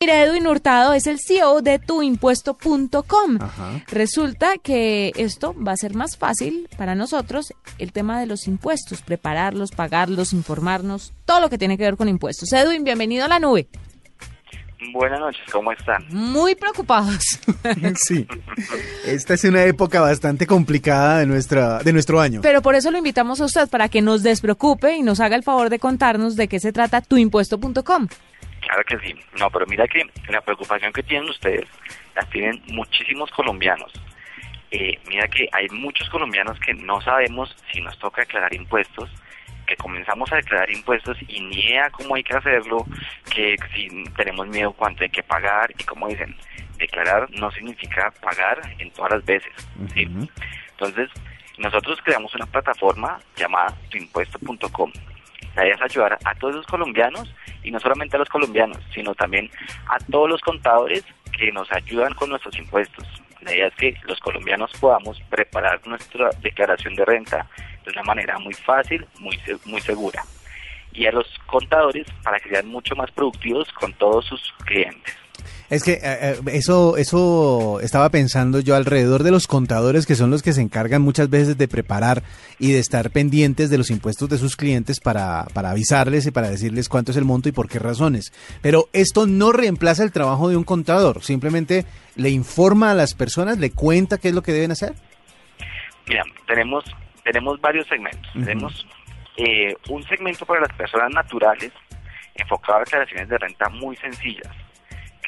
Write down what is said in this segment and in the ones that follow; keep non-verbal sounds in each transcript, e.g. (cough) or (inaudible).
Mira, Edwin Hurtado es el CEO de tuimpuesto.com. Resulta que esto va a ser más fácil para nosotros el tema de los impuestos, prepararlos, pagarlos, informarnos, todo lo que tiene que ver con impuestos. Edwin, bienvenido a la nube. Buenas noches, ¿cómo están? Muy preocupados. (laughs) sí. Esta es una época bastante complicada de, nuestra, de nuestro año. Pero por eso lo invitamos a usted, para que nos despreocupe y nos haga el favor de contarnos de qué se trata tuimpuesto.com. Claro que sí. No, pero mira que la preocupación que tienen ustedes la tienen muchísimos colombianos. Eh, mira que hay muchos colombianos que no sabemos si nos toca declarar impuestos, que comenzamos a declarar impuestos y ni idea cómo hay que hacerlo, que si tenemos miedo cuánto hay que pagar y como dicen, declarar no significa pagar en todas las veces. ¿sí? Entonces, nosotros creamos una plataforma llamada tuimpuesto.com. La idea es ayudar a todos los colombianos y no solamente a los colombianos, sino también a todos los contadores que nos ayudan con nuestros impuestos. La idea es que los colombianos podamos preparar nuestra declaración de renta de una manera muy fácil, muy, muy segura. Y a los contadores para que sean mucho más productivos con todos sus clientes. Es que eh, eh, eso, eso estaba pensando yo alrededor de los contadores que son los que se encargan muchas veces de preparar y de estar pendientes de los impuestos de sus clientes para, para avisarles y para decirles cuánto es el monto y por qué razones. Pero esto no reemplaza el trabajo de un contador, simplemente le informa a las personas, le cuenta qué es lo que deben hacer. Mira, tenemos, tenemos varios segmentos. Tenemos eh, un segmento para las personas naturales enfocado a declaraciones de renta muy sencillas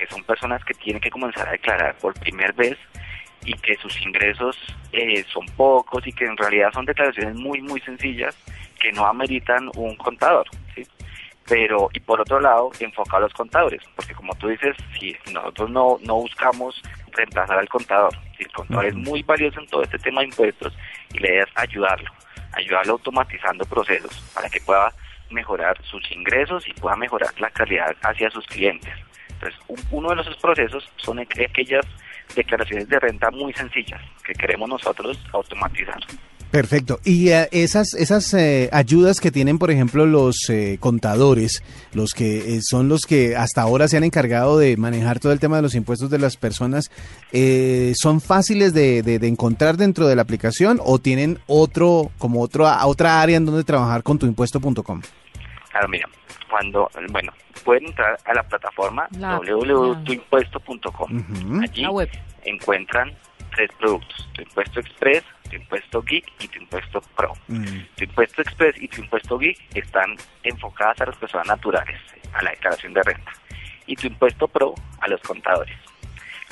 que son personas que tienen que comenzar a declarar por primera vez y que sus ingresos eh, son pocos y que en realidad son declaraciones muy, muy sencillas que no ameritan un contador. ¿sí? Pero, y por otro lado, enfocar a los contadores, porque como tú dices, si nosotros no, no buscamos reemplazar al contador, el contador es muy valioso en todo este tema de impuestos y la idea es ayudarlo, ayudarlo automatizando procesos para que pueda mejorar sus ingresos y pueda mejorar la calidad hacia sus clientes. Entonces, uno de esos procesos son aquellas declaraciones de renta muy sencillas que queremos nosotros automatizar. Perfecto. Y eh, esas esas eh, ayudas que tienen, por ejemplo, los eh, contadores, los que son los que hasta ahora se han encargado de manejar todo el tema de los impuestos de las personas, ¿son fáciles de, de, encontrar dentro de la aplicación o tienen otro como otro otra área en donde trabajar con tuimpuesto.com? Claro, mira, cuando, bueno, pueden entrar a la plataforma www.tuimpuesto.com. Allí encuentran tres productos, tu impuesto express, tu impuesto geek y tu impuesto pro. Tu impuesto express y tu impuesto geek están enfocadas a las personas naturales, a la declaración de renta. Y tu impuesto pro a los contadores.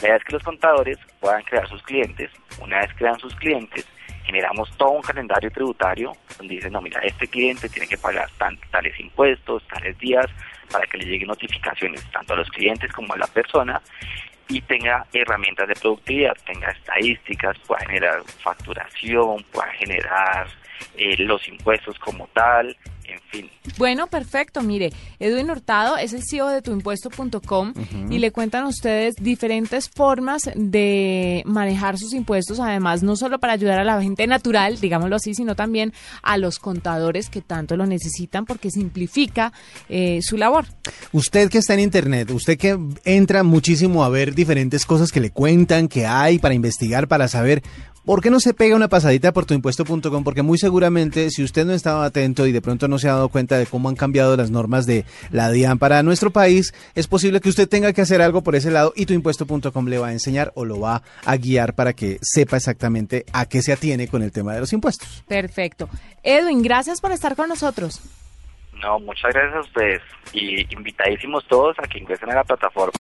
La idea es que los contadores puedan crear sus clientes. Una vez crean sus clientes, generamos todo un calendario tributario donde dicen, no, mira, este cliente tiene que pagar tales impuestos, tales días, para que le lleguen notificaciones tanto a los clientes como a la persona y tenga herramientas de productividad, tenga estadísticas, pueda generar facturación, pueda generar eh, los impuestos como tal, en fin. Bueno, perfecto. Mire, Edwin Hurtado es el CEO de tuimpuesto.com y le cuentan a ustedes diferentes formas de manejar sus impuestos, además, no solo para ayudar a la gente natural, digámoslo así, sino también a los contadores que tanto lo necesitan porque simplifica eh, su labor. Usted que está en Internet, usted que entra muchísimo a ver diferentes cosas que le cuentan, que hay para investigar, para saber, ¿Por qué no se pega una pasadita por tuimpuesto.com? Porque muy seguramente, si usted no estaba atento y de pronto no se ha dado cuenta de cómo han cambiado las normas de la DIAN para nuestro país, es posible que usted tenga que hacer algo por ese lado y tuimpuesto.com le va a enseñar o lo va a guiar para que sepa exactamente a qué se atiene con el tema de los impuestos. Perfecto. Edwin, gracias por estar con nosotros. No, muchas gracias a ustedes y invitadísimos todos a que ingresen a la plataforma.